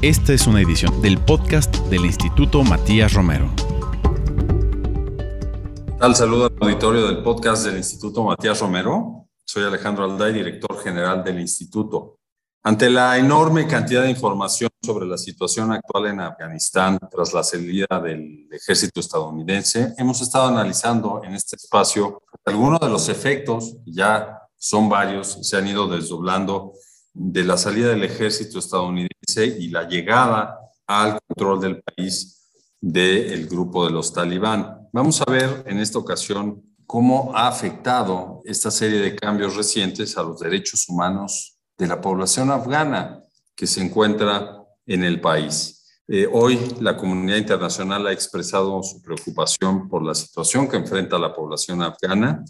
Esta es una edición del podcast del Instituto Matías Romero. Al saludo al auditorio del podcast del Instituto Matías Romero. Soy Alejandro Alday, director general del instituto. Ante la enorme cantidad de información sobre la situación actual en Afganistán tras la salida del ejército estadounidense, hemos estado analizando en este espacio algunos de los efectos, ya son varios, se han ido desdoblando de la salida del ejército estadounidense y la llegada al control del país del grupo de los talibán. Vamos a ver en esta ocasión cómo ha afectado esta serie de cambios recientes a los derechos humanos de la población afgana que se encuentra en el país. Eh, hoy la comunidad internacional ha expresado su preocupación por la situación que enfrenta la población afgana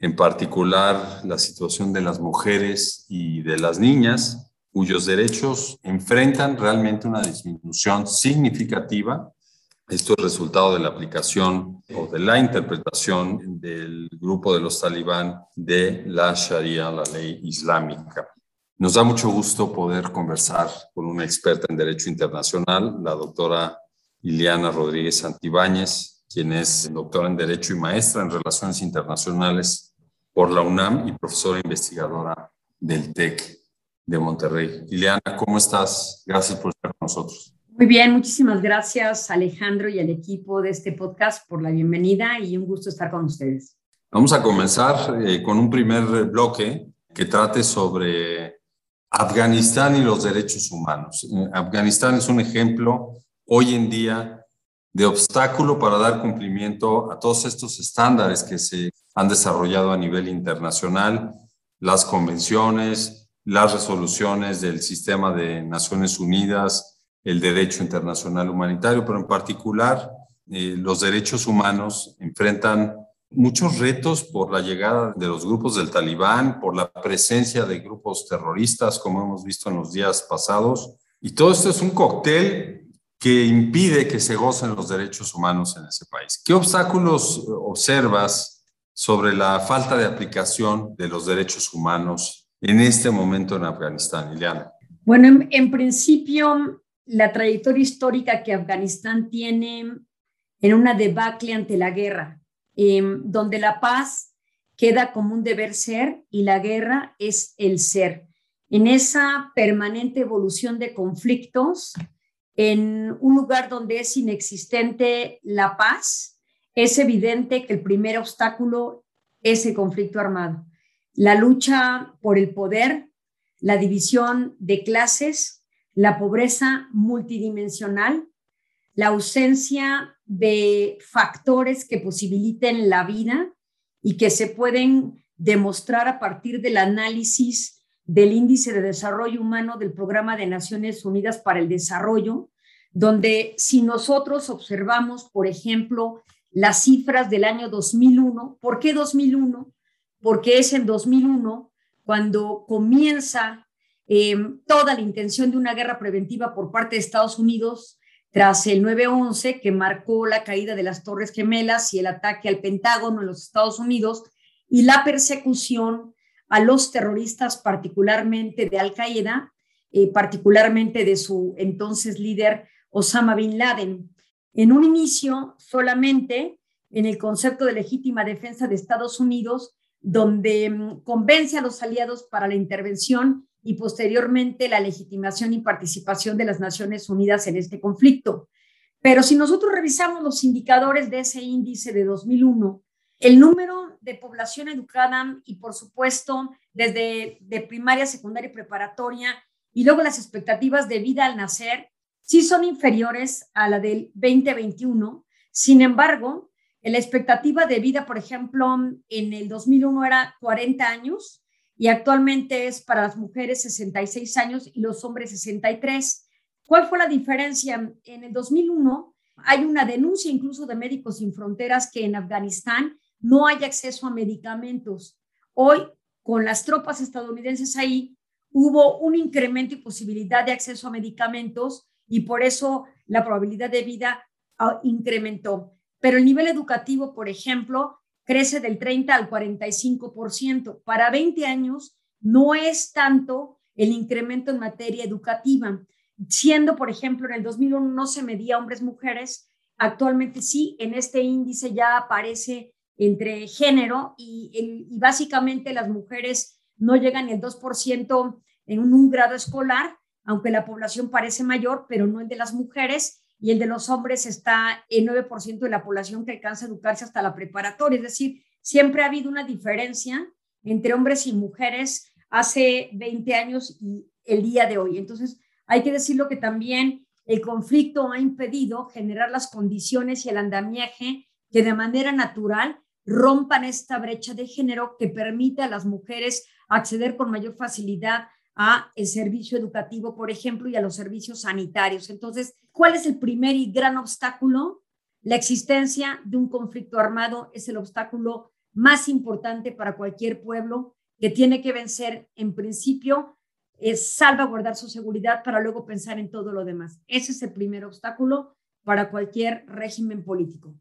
en particular la situación de las mujeres y de las niñas, cuyos derechos enfrentan realmente una disminución significativa. Esto es resultado de la aplicación o de la interpretación del grupo de los talibán de la Sharia, la ley islámica. Nos da mucho gusto poder conversar con una experta en Derecho Internacional, la doctora Iliana Rodríguez Santibáñez, quien es doctora en Derecho y maestra en Relaciones Internacionales por la UNAM y profesora investigadora del TEC de Monterrey. Liliana, ¿cómo estás? Gracias por estar con nosotros. Muy bien, muchísimas gracias Alejandro y al equipo de este podcast por la bienvenida y un gusto estar con ustedes. Vamos a comenzar eh, con un primer bloque que trate sobre Afganistán y los derechos humanos. Eh, Afganistán es un ejemplo hoy en día de obstáculo para dar cumplimiento a todos estos estándares que se han desarrollado a nivel internacional, las convenciones, las resoluciones del sistema de Naciones Unidas, el derecho internacional humanitario, pero en particular eh, los derechos humanos enfrentan muchos retos por la llegada de los grupos del talibán, por la presencia de grupos terroristas, como hemos visto en los días pasados. Y todo esto es un cóctel que impide que se gocen los derechos humanos en ese país. ¿Qué obstáculos observas sobre la falta de aplicación de los derechos humanos en este momento en Afganistán, Ileana? Bueno, en, principio, la trayectoria histórica que Afganistán tiene en una debacle ante la guerra, em, donde la paz queda como un deber ser y la guerra es el ser. En esa permanente evolución de conflictos, en un lugar donde es inexistente la paz, es evidente que el primer obstáculo es el conflicto armado. La lucha por el poder, la división de clases, la pobreza multidimensional, la ausencia de factores que posibiliten la vida y que se pueden demostrar a partir del análisis del índice de desarrollo humano del Programa de Naciones Unidas para el Desarrollo, donde si nosotros observamos, por ejemplo, las cifras del año 2001. ¿Por qué 2001? Porque es en 2001 cuando comienza eh, toda la intención de una guerra preventiva por parte de Estados Unidos tras el 9-11 que marcó la caída de las Torres Gemelas y el ataque al Pentágono en los Estados Unidos y la persecución a los terroristas, particularmente de Al Qaeda, eh, particularmente de su entonces líder Osama Bin Laden. En un inicio, solamente en el concepto de legítima defensa de Estados Unidos, donde mm, convence a los aliados para la intervención y posteriormente la legitimación y participación de las Naciones Unidas en este conflicto. Pero si nosotros revisamos los indicadores de ese índice de 2001, el número de población educada y por supuesto desde de primaria, secundaria y preparatoria y luego las expectativas de vida al nacer sí son inferiores a la del 2021. Sin embargo, la expectativa de vida, por ejemplo, en el 2001 era 40 años y actualmente es para las mujeres 66 años y los hombres 63. ¿Cuál fue la diferencia? En el 2001 hay una denuncia incluso de Médicos Sin Fronteras que en Afganistán no hay acceso a medicamentos. Hoy, con las tropas estadounidenses ahí, hubo un incremento y posibilidad de acceso a medicamentos y por eso la probabilidad de vida ah, incrementó. Pero el nivel educativo, por ejemplo, crece del 30 al 45%. Para 20 años no es tanto el incremento en materia educativa. siendo, por ejemplo, en el 2001 no se medía hombres-mujeres, actualmente sí, en este índice ya aparece entre género y, básicamente las mujeres no llegan el 2% en un, grado escolar, aunque la población parece mayor, pero no el de las mujeres, y el de los hombres está en 9% de la población que alcanza a educarse hasta la preparatoria. Es decir, siempre ha habido una diferencia entre hombres y mujeres hace 20 años y el día de hoy. Entonces, hay que decirlo que también el conflicto ha impedido generar las condiciones y el andamiaje que de manera natural rompan esta brecha de género que permite a las mujeres acceder con mayor facilidad a el servicio educativo, por ejemplo, y a los servicios sanitarios. Entonces, ¿cuál es el primer y gran obstáculo? La existencia de un conflicto armado es el obstáculo más importante para cualquier pueblo que tiene que vencer en principio es salvaguardar su seguridad para luego pensar en todo lo demás. Ese es el primer obstáculo para cualquier régimen político.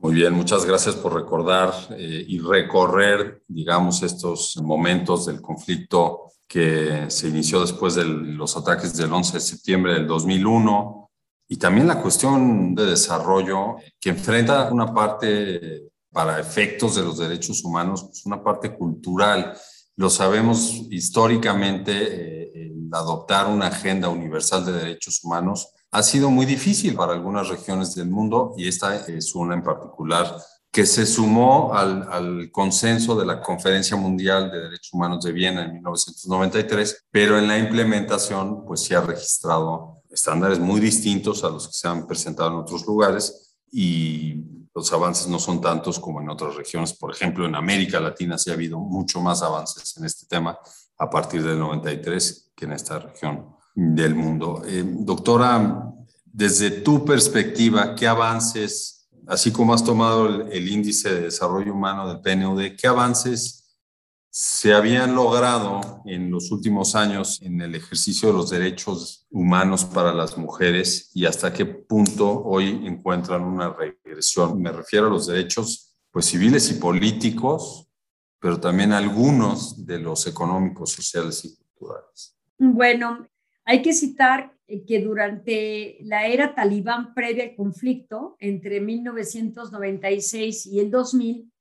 Muy bien, muchas gracias por recordar eh, y recorrer, digamos, estos momentos del conflicto que se inició después de los ataques del 11 de septiembre del 2001 y también la cuestión de desarrollo que enfrenta una parte para efectos de los derechos humanos, pues una parte cultural. Lo sabemos históricamente, eh, adoptar una agenda universal de derechos humanos ha sido muy difícil para algunas regiones del mundo y esta es una en particular que se sumó al, al, consenso de la Conferencia Mundial de Derechos Humanos de Viena en 1993, pero en la implementación pues se ha registrado estándares muy distintos a los que se han presentado en otros lugares y los avances no son tantos como en otras regiones. Por ejemplo, en América Latina sí ha habido mucho más avances en este tema a partir del 93 que en esta región del mundo. Eh, doctora, desde tu perspectiva, ¿qué avances, así como has tomado el, el índice de desarrollo humano del PNUD, qué avances se habían logrado en los últimos años en el ejercicio de los derechos humanos para las mujeres y hasta qué punto hoy encuentran una regresión. Me refiero a los derechos pues, civiles y políticos, pero también algunos de los económicos, sociales y culturales. Bueno, hay que citar que durante la era talibán previa al conflicto, entre 1996 y el 2000,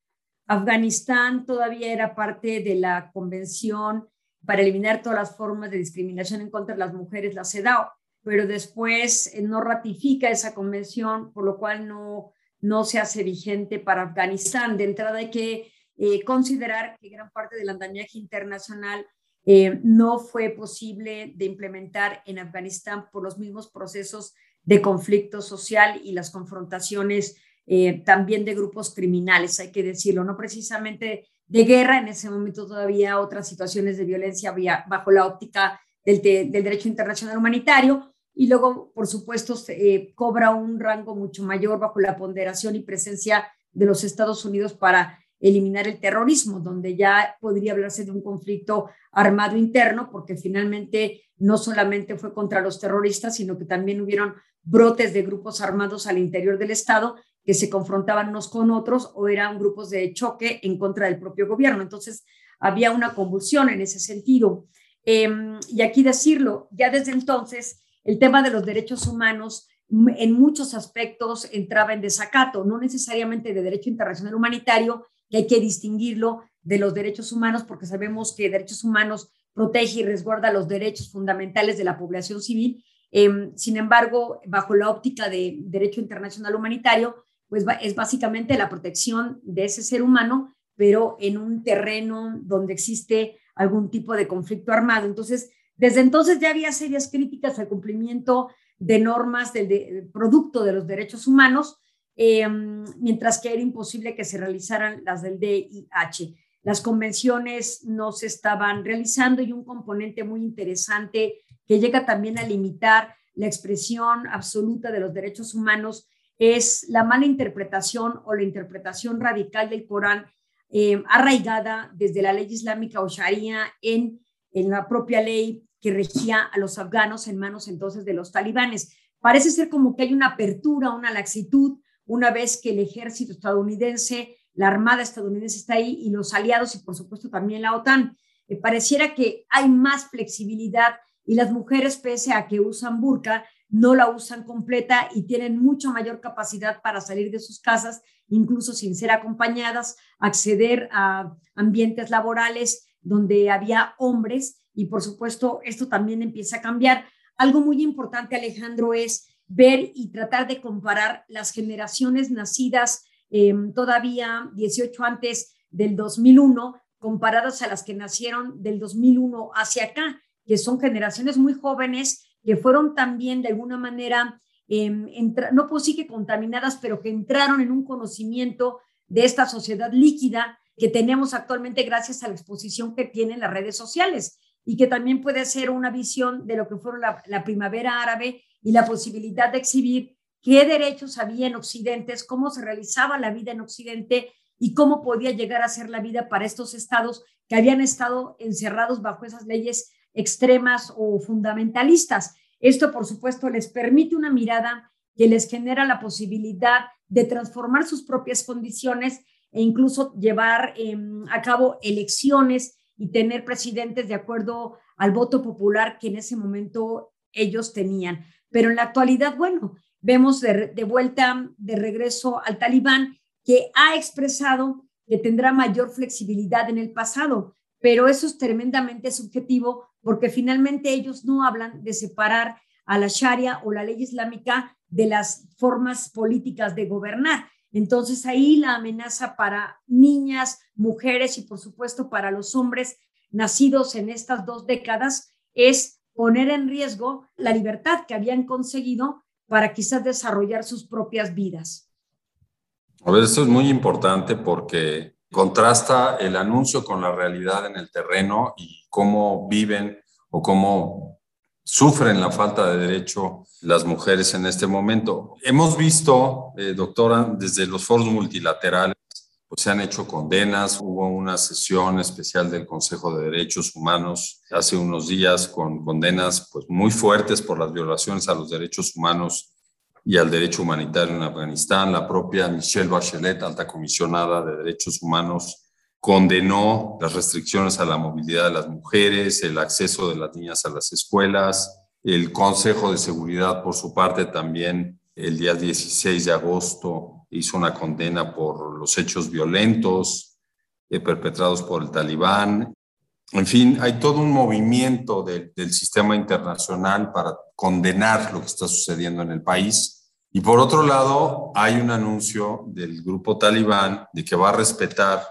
Afganistán todavía era parte de la Convención para eliminar todas las formas de discriminación en contra de las mujeres, la CEDAW, pero después eh, no ratifica esa convención, por lo cual no, no se hace vigente para Afganistán. De entrada hay que eh, considerar que gran parte del andamiaje internacional eh, no fue posible de implementar en Afganistán por los mismos procesos de conflicto social y las confrontaciones eh, también de grupos criminales, hay que decirlo, no precisamente de guerra, en ese momento todavía otras situaciones de violencia bajo la óptica del, derecho internacional humanitario, y luego, por supuesto, eh, cobra un rango mucho mayor bajo la ponderación y presencia de los Estados Unidos para eliminar el terrorismo, donde ya podría hablarse de un conflicto armado interno, porque finalmente no solamente fue contra los terroristas, sino que también hubieron brotes de grupos armados al interior del Estado que se confrontaban unos con otros o eran grupos de choque en contra del propio gobierno. Entonces, había una convulsión en ese sentido. Em, y aquí decirlo, ya desde entonces, el tema de los derechos humanos en muchos aspectos entraba en desacato, no necesariamente de derecho internacional humanitario, que hay que distinguirlo de los derechos humanos, porque sabemos que derechos humanos protege y resguarda los derechos fundamentales de la población civil. Em, sin embargo, bajo la óptica de derecho internacional humanitario, pues es básicamente la protección de ese ser humano, pero en un terreno donde existe algún tipo de conflicto armado. Entonces, desde entonces ya había serias críticas al cumplimiento de normas del, producto de los derechos humanos, em, mientras que era imposible que se realizaran las del DIH. Las convenciones no se estaban realizando y un componente muy interesante que llega también a limitar la expresión absoluta de los derechos humanos es la mala interpretación o la interpretación radical del Corán eh, arraigada desde la ley islámica o sharia en, en la propia ley que regía a los afganos en manos entonces de los talibanes. Parece ser como que hay una apertura, una laxitud, una vez que el ejército estadounidense, la armada estadounidense está ahí y los aliados y por supuesto también la OTAN. Eh, pareciera que hay más flexibilidad y las mujeres, pese a que usan burka, no la usan completa y tienen mucha mayor capacidad para salir de sus casas, incluso sin ser acompañadas, acceder a ambientes laborales donde había hombres y por supuesto esto también empieza a cambiar. Algo muy importante, Alejandro, es ver y tratar de comparar las generaciones nacidas em, todavía 18 antes del 2001 comparadas a las que nacieron del 2001 hacia acá, que son generaciones muy jóvenes que fueron también de alguna manera, em, no puedo decir que contaminadas, pero que entraron en un conocimiento de esta sociedad líquida que tenemos actualmente gracias a la exposición que tienen las redes sociales y que también puede ser una visión de lo que fueron la, la primavera árabe y la posibilidad de exhibir qué derechos había en Occidente, cómo se realizaba la vida en Occidente y cómo podía llegar a ser la vida para estos estados que habían estado encerrados bajo esas leyes extremas o fundamentalistas. Esto, por supuesto, les permite una mirada que les genera la posibilidad de transformar sus propias condiciones e incluso llevar em, a cabo elecciones y tener presidentes de acuerdo al voto popular que en ese momento ellos tenían. Pero en la actualidad, bueno, vemos de, de vuelta, de regreso al talibán, que ha expresado que tendrá mayor flexibilidad en el pasado, pero eso es tremendamente subjetivo porque finalmente ellos no hablan de separar a la Sharia o la ley islámica de las formas políticas de gobernar. Entonces ahí la amenaza para niñas, mujeres y por supuesto para los hombres nacidos en estas dos décadas es poner en riesgo la libertad que habían conseguido para quizás desarrollar sus propias vidas. A ver, esto es muy importante porque contrasta el anuncio con la realidad en el terreno y cómo viven o cómo sufren la falta de derecho las mujeres en este momento. Hemos visto, eh, doctora, desde los foros multilaterales, pues se han hecho condenas. Hubo una sesión especial del Consejo de Derechos Humanos hace unos días con condenas pues, muy fuertes por las violaciones a los derechos humanos y al derecho humanitario en Afganistán. La propia Michelle Bachelet, alta comisionada de derechos humanos, condenó las restricciones a la movilidad de las mujeres, el acceso de las niñas a las escuelas. El Consejo de Seguridad, por su parte, también el día 16 de agosto hizo una condena por los hechos violentos eh, perpetrados por el talibán. En fin, hay todo un movimiento del sistema internacional para condenar lo que está sucediendo en el país. Y por otro lado, hay un anuncio del grupo talibán de que va a respetar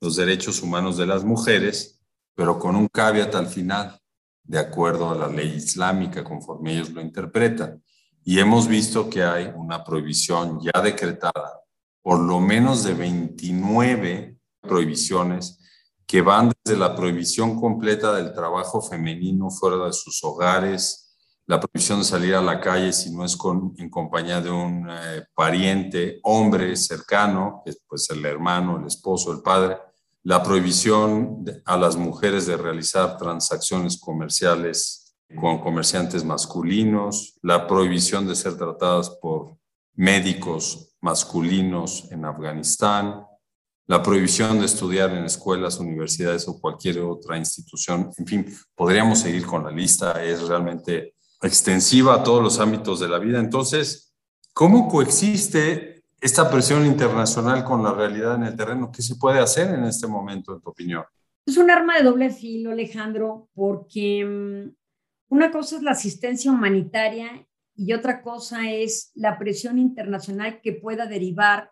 los derechos humanos de las mujeres, pero con un caveat al final, de acuerdo a la ley islámica, conforme ellos lo interpretan. Y hemos visto que hay una prohibición ya decretada, por lo menos de 29 prohibiciones que van desde la prohibición completa del trabajo femenino fuera de sus hogares, la prohibición de salir a la calle si no es con, en compañía de un eh, pariente, hombre cercano, que puede ser el hermano, el esposo, el padre, la prohibición a las mujeres de realizar transacciones comerciales con comerciantes masculinos, la prohibición de ser tratadas por médicos masculinos en Afganistán, la prohibición de estudiar en escuelas, universidades o cualquier otra institución. En fin, podríamos seguir con la lista, es realmente extensiva a todos los ámbitos de la vida. Entonces, ¿cómo coexiste esta presión internacional con la realidad en el terreno, ¿qué se puede hacer en este momento, en tu opinión? Es un arma de doble filo, Alejandro, porque mm, una cosa es la asistencia humanitaria y otra cosa es la presión internacional que pueda derivar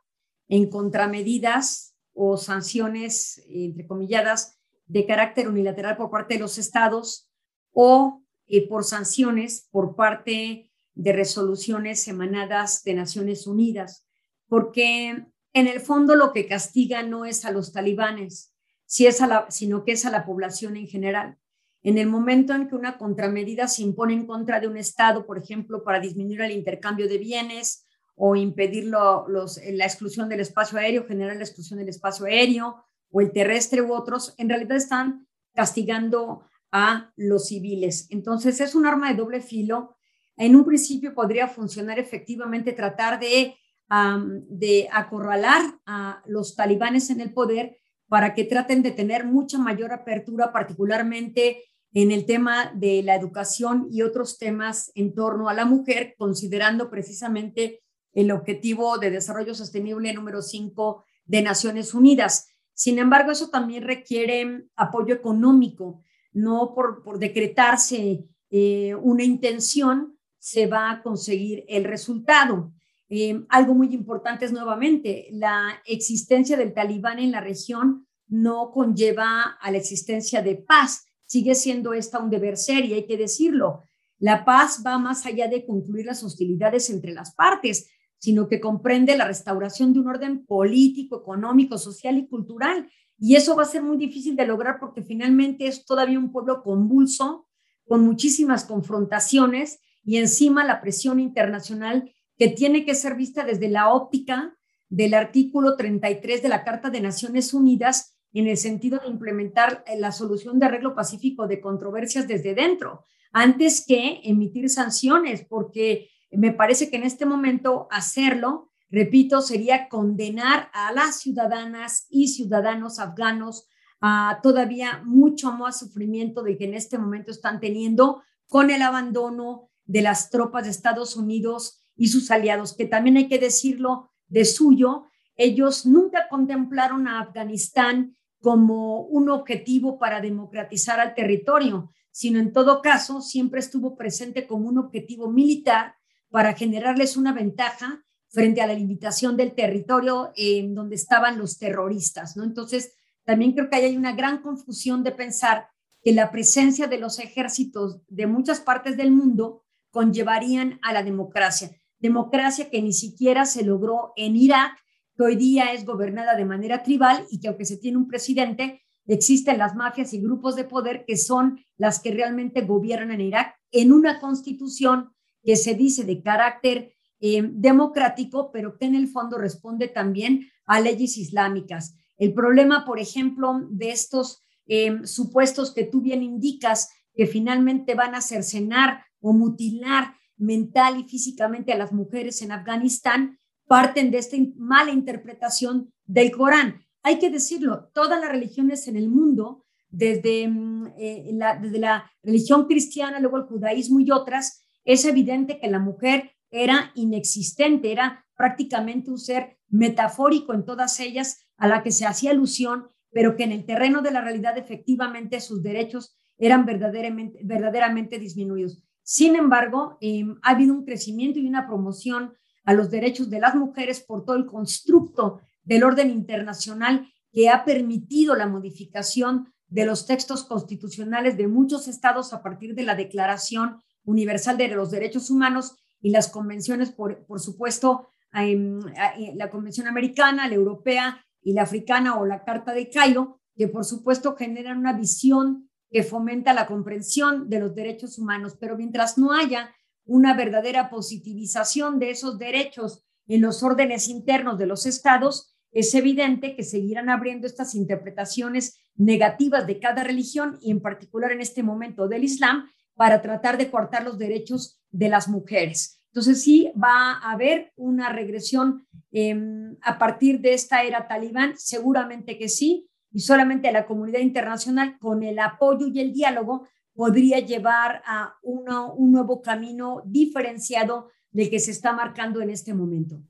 en contramedidas o sanciones, entre comilladas, de carácter unilateral por parte de los estados o eh, por sanciones por parte de resoluciones emanadas de Naciones Unidas porque en el fondo lo que castiga no es a los talibanes, sino que es a la población en general. En el momento en que una contramedida se impone en contra de un Estado, por ejemplo, para disminuir el intercambio de bienes o impedir la exclusión del espacio aéreo, generar la exclusión del espacio aéreo o el terrestre u otros, en realidad están castigando a los civiles. Entonces es un arma de doble filo. En un principio podría funcionar efectivamente tratar de de acorralar a los talibanes en el poder para que traten de tener mucha mayor apertura, particularmente en el tema de la educación y otros temas en torno a la mujer, considerando precisamente el objetivo de desarrollo sostenible número 5 de Naciones Unidas. Sin embargo, eso también requiere apoyo económico, no por, decretarse eh, una intención se va a conseguir el resultado. Eh, algo muy importante es nuevamente la existencia del talibán en la región no conlleva a la existencia de paz, sigue siendo esta un deber ser y hay que decirlo. La paz va más allá de concluir las hostilidades entre las partes, sino que comprende la restauración de un orden político, económico, social y cultural. Y eso va a ser muy difícil de lograr porque finalmente es todavía un pueblo convulso, con muchísimas confrontaciones y encima la presión internacional que tiene que ser vista desde la óptica del artículo 33 de la Carta de Naciones Unidas en el sentido de implementar la solución de arreglo pacífico de controversias desde dentro, antes que emitir sanciones, porque me parece que en este momento hacerlo, repito, sería condenar a las ciudadanas y ciudadanos afganos a todavía mucho más sufrimiento de que en este momento están teniendo con el abandono de las tropas de Estados Unidos y sus aliados, que también hay que decirlo de suyo, ellos nunca contemplaron a Afganistán como un objetivo para democratizar al territorio, sino en todo caso siempre estuvo presente como un objetivo militar para generarles una ventaja frente a la limitación del territorio en donde estaban los terroristas, ¿no? Entonces, también creo que hay una gran confusión de pensar que la presencia de los ejércitos de muchas partes del mundo conllevarían a la democracia. Democracia que ni siquiera se logró en Irak, que hoy día es gobernada de manera tribal y que aunque se tiene un presidente, existen las mafias y grupos de poder que son las que realmente gobiernan en Irak en una constitución que se dice de carácter eh, democrático, pero que en el fondo responde también a leyes islámicas. El problema, por ejemplo, de estos eh, supuestos que tú bien indicas, que finalmente van a cercenar o mutilar mental y físicamente a las mujeres en Afganistán, parten de esta mala interpretación del Corán. Hay que decirlo, todas las religiones en el mundo, desde, mm, eh, la, desde la religión cristiana, luego el judaísmo y otras, es evidente que la mujer era inexistente, era prácticamente un ser metafórico en todas ellas a la que se hacía alusión, pero que en el terreno de la realidad efectivamente sus derechos eran verdaderamente, verdaderamente disminuidos. Sin embargo, em, ha habido un crecimiento y una promoción a los derechos de las mujeres por todo el constructo del orden internacional que ha permitido la modificación de los textos constitucionales de muchos estados a partir de la Declaración Universal de los Derechos Humanos y las convenciones, por, por supuesto, la Convención Americana, la Europea y la Africana o la Carta de Cairo, que por supuesto generan una visión que fomenta la comprensión de los derechos humanos, pero mientras no haya una verdadera positivización de esos derechos en los órdenes internos de los estados, es evidente que seguirán abriendo estas interpretaciones negativas de cada religión y en particular en este momento del Islam, para tratar de cortar los derechos de las mujeres. Entonces sí va a haber una regresión em, a partir de esta era talibán, seguramente que sí, y solamente la comunidad internacional con el apoyo y el diálogo podría llevar a un nuevo camino diferenciado del que se está marcando en este momento.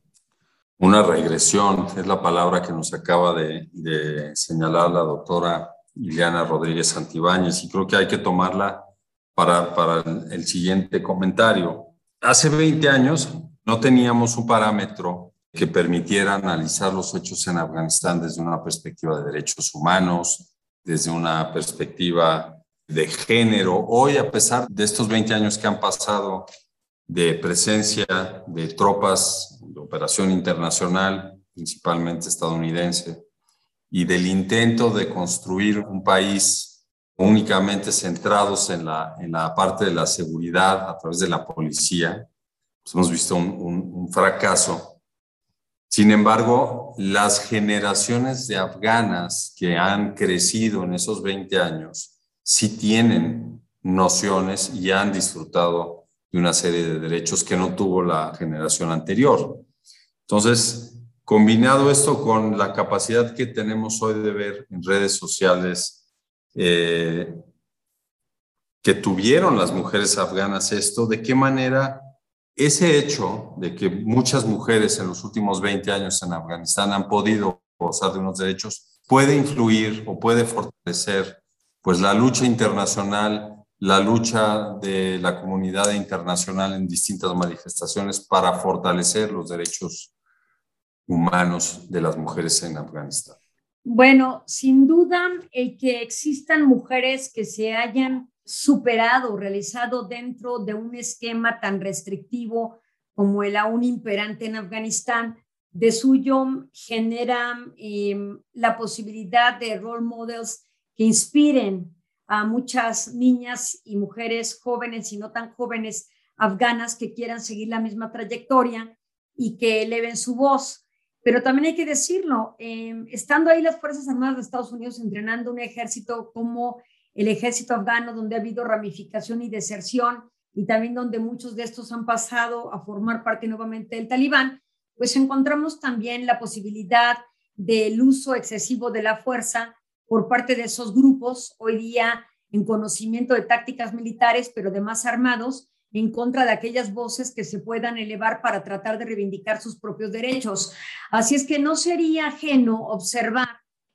Una regresión es la palabra que nos acaba de, de señalar la doctora Ileana Rodríguez Santibáñez y creo que hay que tomarla para, el siguiente comentario. Hace 20 años no teníamos un parámetro que permitiera analizar los hechos en Afganistán desde una perspectiva de derechos humanos, desde una perspectiva de género. Hoy, a pesar de estos 20 años que han pasado de presencia de tropas de operación internacional, principalmente estadounidense, y del intento de construir un país únicamente centrados en la, en la parte de la seguridad a través de la policía, pues hemos visto un, un, fracaso. Sin embargo, las generaciones de afganas que han crecido en esos 20 años sí tienen nociones y han disfrutado de una serie de derechos que no tuvo la generación anterior. Entonces, combinado esto con la capacidad que tenemos hoy de ver en redes sociales eh, que tuvieron las mujeres afganas esto, de qué manera ese hecho de que muchas mujeres en los últimos 20 años en Afganistán han podido gozar de unos derechos, puede influir o puede fortalecer pues la lucha internacional, la lucha de la comunidad internacional en distintas manifestaciones para fortalecer los derechos humanos de las mujeres en Afganistán. Bueno, sin duda, el que existan mujeres que se hayan superado, realizado dentro de un esquema tan restrictivo como el aún imperante en Afganistán, de suyo genera em, la posibilidad de role models que inspiren a muchas niñas y mujeres jóvenes y no tan jóvenes afganas que quieran seguir la misma trayectoria y que eleven su voz. Pero también hay que decirlo, em, estando ahí las Fuerzas Armadas de Estados Unidos entrenando un ejército como el ejército afgano, donde ha habido ramificación y deserción, y también donde muchos de estos han pasado a formar parte nuevamente del talibán, pues encontramos también la posibilidad del uso excesivo de la fuerza por parte de esos grupos, hoy día en conocimiento de tácticas militares, pero de más armados, en contra de aquellas voces que se puedan elevar para tratar de reivindicar sus propios derechos. Así es que no sería ajeno observar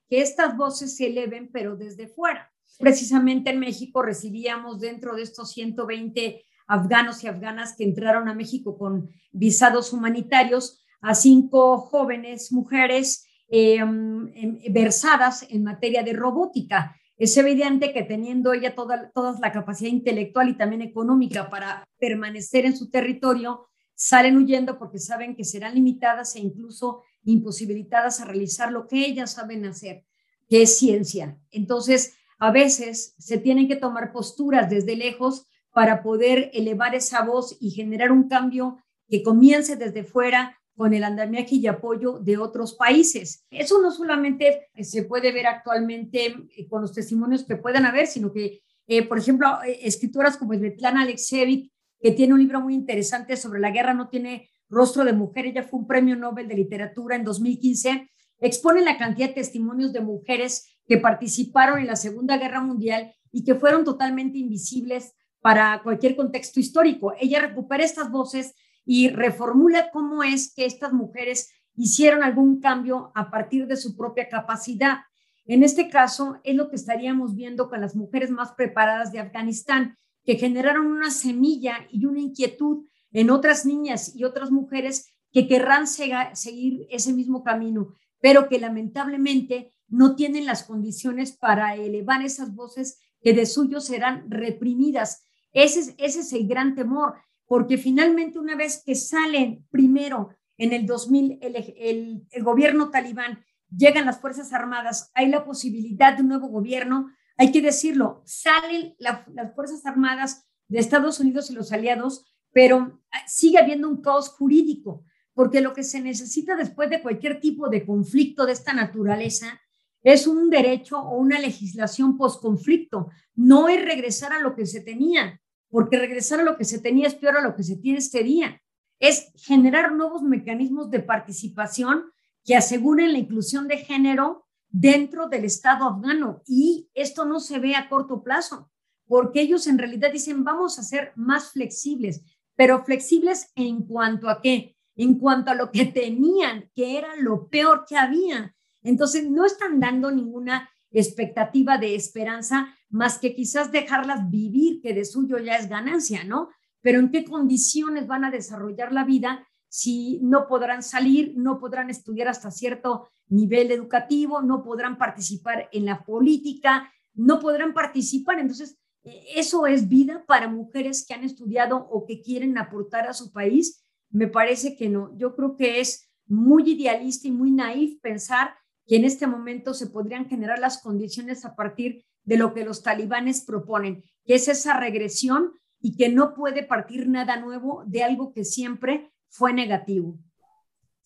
que estas voces se eleven, pero desde fuera. Precisamente en México recibíamos dentro de estos 120 afganos y afganas que entraron a México con visados humanitarios a cinco jóvenes mujeres em, em, versadas en materia de robótica es evidente que teniendo ella toda, toda la capacidad intelectual y también económica para permanecer en su territorio, salen huyendo porque saben que serán limitadas e incluso imposibilitadas a realizar lo que ellas saben hacer, que es ciencia. Entonces, a veces se tienen que tomar posturas desde lejos para poder elevar esa voz y generar un cambio que comience desde fuera con el andamiaje y apoyo de otros países. Eso no solamente se puede ver actualmente eh, con los testimonios que puedan haber, sino que, eh, por ejemplo, eh, escritoras como Svetlana Alexievich, que tiene un libro muy interesante sobre la guerra no tiene rostro de mujer, ella fue un premio Nobel de Literatura en 2015, expone la cantidad de testimonios de mujeres que participaron en la Segunda Guerra Mundial y que fueron totalmente invisibles para cualquier contexto histórico. Ella recupera estas voces y reformula cómo es que estas mujeres hicieron algún cambio a partir de su propia capacidad. En este caso, es lo que estaríamos viendo con las mujeres más preparadas de Afganistán, que generaron una semilla y una inquietud en otras niñas y otras mujeres que querrán seguir ese mismo camino, pero que lamentablemente no tienen las condiciones para elevar esas voces que de suyo serán reprimidas. Ese es, ese es el gran temor porque finalmente una vez que salen primero en el 2000 el, gobierno talibán, llegan las Fuerzas Armadas, hay la posibilidad de un nuevo gobierno, hay que decirlo, salen las Fuerzas Armadas de Estados Unidos y los aliados, pero ah, sigue habiendo un caos jurídico, porque lo que se necesita después de cualquier tipo de conflicto de esta naturaleza es un derecho o una legislación post-conflicto, no es regresar a lo que se tenía, porque regresar a lo que se tenía es peor a lo que se tiene este día. Es generar nuevos mecanismos de participación que aseguren la inclusión de género dentro del Estado afgano. Y esto no se ve a corto plazo, porque ellos en realidad dicen, vamos a ser más flexibles, pero flexibles en cuanto a qué? En cuanto a lo que tenían, que era lo peor que había. Entonces, no están dando ninguna expectativa de esperanza más que quizás dejarlas vivir, que de suyo ya es ganancia, ¿no? Pero ¿en qué condiciones van a desarrollar la vida si no podrán salir, no podrán estudiar hasta cierto nivel educativo, no podrán participar en la política, no podrán participar? Entonces, eh, eso es vida para mujeres que han estudiado o que quieren aportar a su país. Me parece que no. Yo creo que es muy idealista y muy naif pensar que en este momento se podrían generar las condiciones a partir de lo que los talibanes proponen, que es esa regresión y que no puede partir nada nuevo de algo que siempre fue negativo.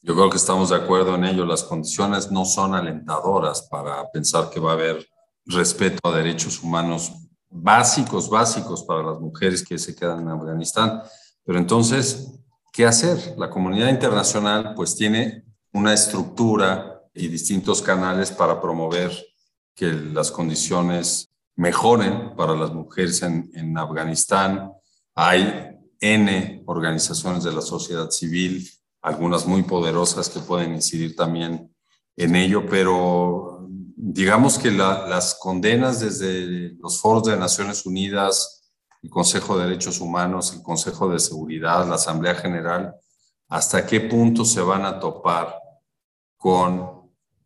Yo creo que estamos de acuerdo en ello. Las condiciones no son alentadoras para pensar que va a haber respeto a derechos humanos básicos, básicos para las mujeres que se quedan en Afganistán. Pero entonces, ¿qué hacer? La comunidad internacional pues tiene una estructura y distintos canales para promover que las condiciones mejoren para las mujeres en, en Afganistán. Hay N organizaciones de la sociedad civil, algunas muy poderosas que pueden incidir también en ello, pero digamos que las condenas desde los foros de Naciones Unidas, el Consejo de Derechos Humanos, el Consejo de Seguridad, la Asamblea General, hasta qué punto se van a topar con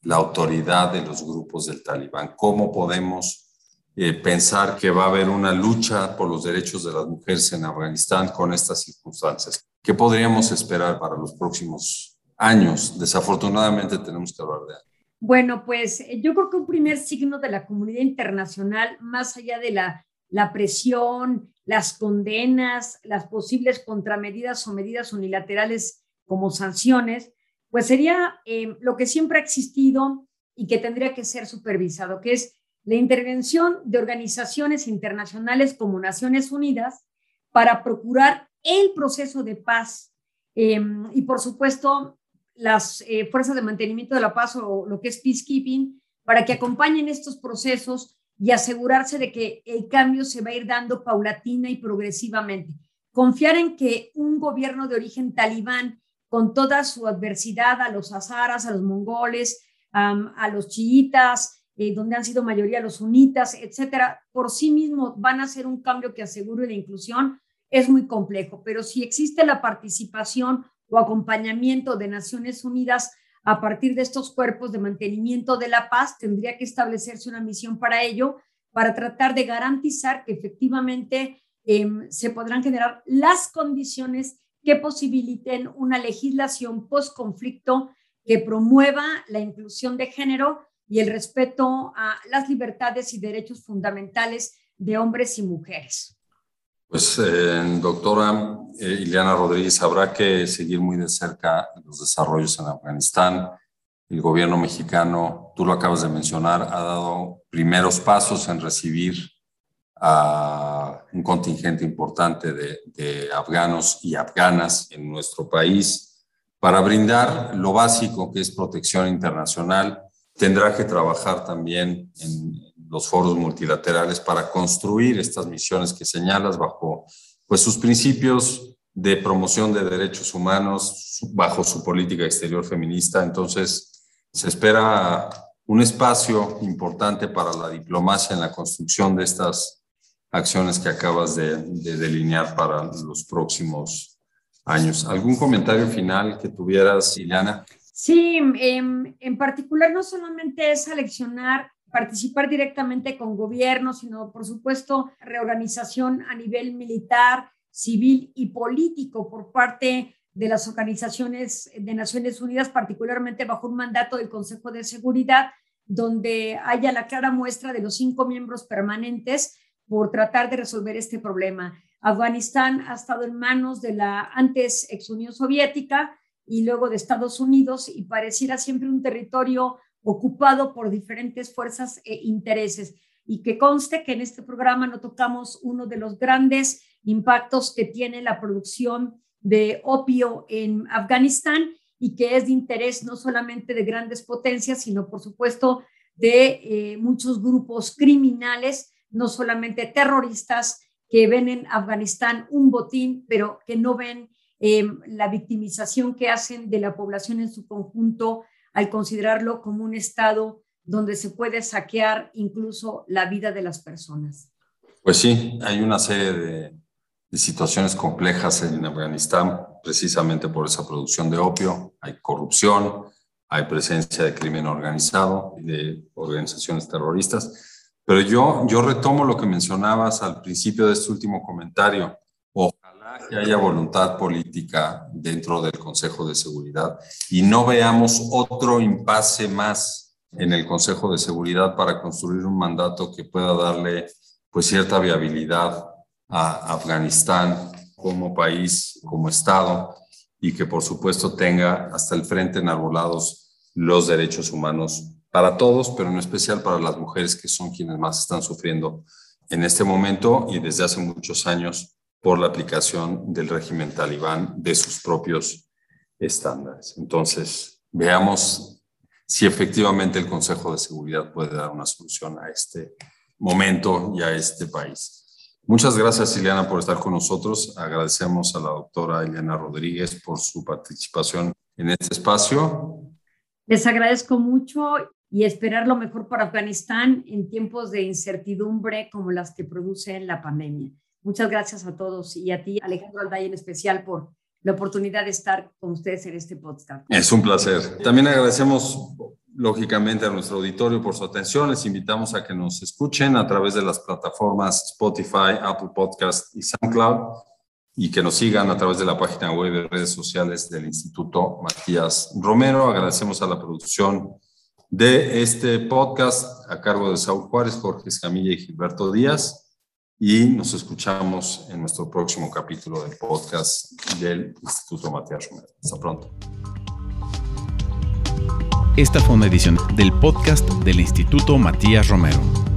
la autoridad de los grupos del talibán, cómo podemos eh, pensar que va a haber una lucha por los derechos de las mujeres en Afganistán con estas circunstancias. ¿Qué podríamos esperar para los próximos años? Desafortunadamente tenemos que hablar de Bueno, pues eh, yo creo que un primer signo de la comunidad internacional, más allá de la, la presión, las condenas, las posibles contramedidas o medidas unilaterales como sanciones, pues sería eh, lo que siempre ha existido y que tendría que ser supervisado, que es la intervención de organizaciones internacionales como Naciones Unidas para procurar el proceso de paz em, y, por supuesto, las eh, fuerzas de mantenimiento de la paz o lo que es peacekeeping para que acompañen estos procesos y asegurarse de que el cambio se va a ir dando paulatina y progresivamente. Confiar en que un gobierno de origen talibán, con toda su adversidad a los azaras, a los mongoles, a los chiitas, eh, donde han sido mayoría los sunitas, etcétera, por sí mismo van a hacer un cambio que asegure la inclusión, es muy complejo. Pero si existe la participación o acompañamiento de Naciones Unidas a partir de estos cuerpos de mantenimiento de la paz, tendría que establecerse una misión para ello, para tratar de garantizar que efectivamente em, se podrán generar las condiciones que posibiliten una legislación post-conflicto que promueva la inclusión de género y el respeto a las libertades y derechos fundamentales de hombres y mujeres. Pues, eh, doctora eh, Ileana Rodríguez, habrá que seguir muy de cerca los desarrollos en Afganistán. El gobierno mexicano, tú lo acabas de mencionar, ha dado primeros pasos en recibir a un contingente importante de, afganos y afganas en nuestro país para brindar lo básico que es protección internacional tendrá que trabajar también en los foros multilaterales para construir estas misiones que señalas bajo pues, sus principios de promoción de derechos humanos, bajo su política exterior feminista. Entonces, se espera un espacio importante para la diplomacia en la construcción de estas acciones que acabas de, de delinear para los próximos años. ¿Algún comentario final que tuvieras, Ileana? Sí, em, en particular no solamente es seleccionar, participar directamente con gobiernos, sino por supuesto reorganización a nivel militar, civil y político por parte de las organizaciones de Naciones Unidas, particularmente bajo un mandato del Consejo de Seguridad, donde haya la clara muestra de los cinco miembros permanentes por tratar de resolver este problema. Afganistán ha estado en manos de la antes ex Unión Soviética, y luego de Estados Unidos y pareciera siempre un territorio ocupado por diferentes fuerzas e intereses. Y que conste que en este programa no tocamos uno de los grandes impactos que tiene la producción de opio en Afganistán y que es de interés no solamente de grandes potencias, sino por supuesto de eh, muchos grupos criminales, no solamente terroristas, que ven en Afganistán un botín, pero que no ven Em, la victimización que hacen de la población en su conjunto al considerarlo como un estado donde se puede saquear incluso la vida de las personas. Pues sí, hay una serie de, situaciones complejas en Afganistán precisamente por esa producción de opio. Hay corrupción, hay presencia de crimen organizado de organizaciones terroristas. Pero yo, yo retomo lo que mencionabas al principio de este último comentario. Que haya voluntad política dentro del Consejo de Seguridad y no veamos otro impasse más en el Consejo de Seguridad para construir un mandato que pueda darle pues cierta viabilidad a Afganistán como país, como Estado y que por supuesto tenga hasta el frente enarbolados los derechos humanos para todos, pero en especial para las mujeres que son quienes más están sufriendo en este momento y desde hace muchos años por la aplicación del régimen talibán de sus propios estándares. Entonces, veamos si efectivamente el Consejo de Seguridad puede dar una solución a este momento y a este país. Muchas gracias, Ileana, por estar con nosotros. Agradecemos a la doctora Ileana Rodríguez por su participación en este espacio. Les agradezco mucho y esperar lo mejor para Afganistán en tiempos de incertidumbre como las que produce la pandemia. Muchas gracias a todos y a ti, Alejandro Alday, en especial por la oportunidad de estar con ustedes en este podcast. Es un placer. También agradecemos lógicamente a nuestro auditorio por su atención. Les invitamos a que nos escuchen a través de las plataformas Spotify, Apple Podcast y SoundCloud y que nos sigan a través de la página web y redes sociales del Instituto Matías Romero. Agradecemos a la producción de este podcast a cargo de Saúl Juárez, Jorge Escamilla y Gilberto Díaz y nos escuchamos en nuestro próximo capítulo del podcast del Instituto Matías Romero. Hasta pronto. Esta fue una edición del podcast del Instituto Matías Romero.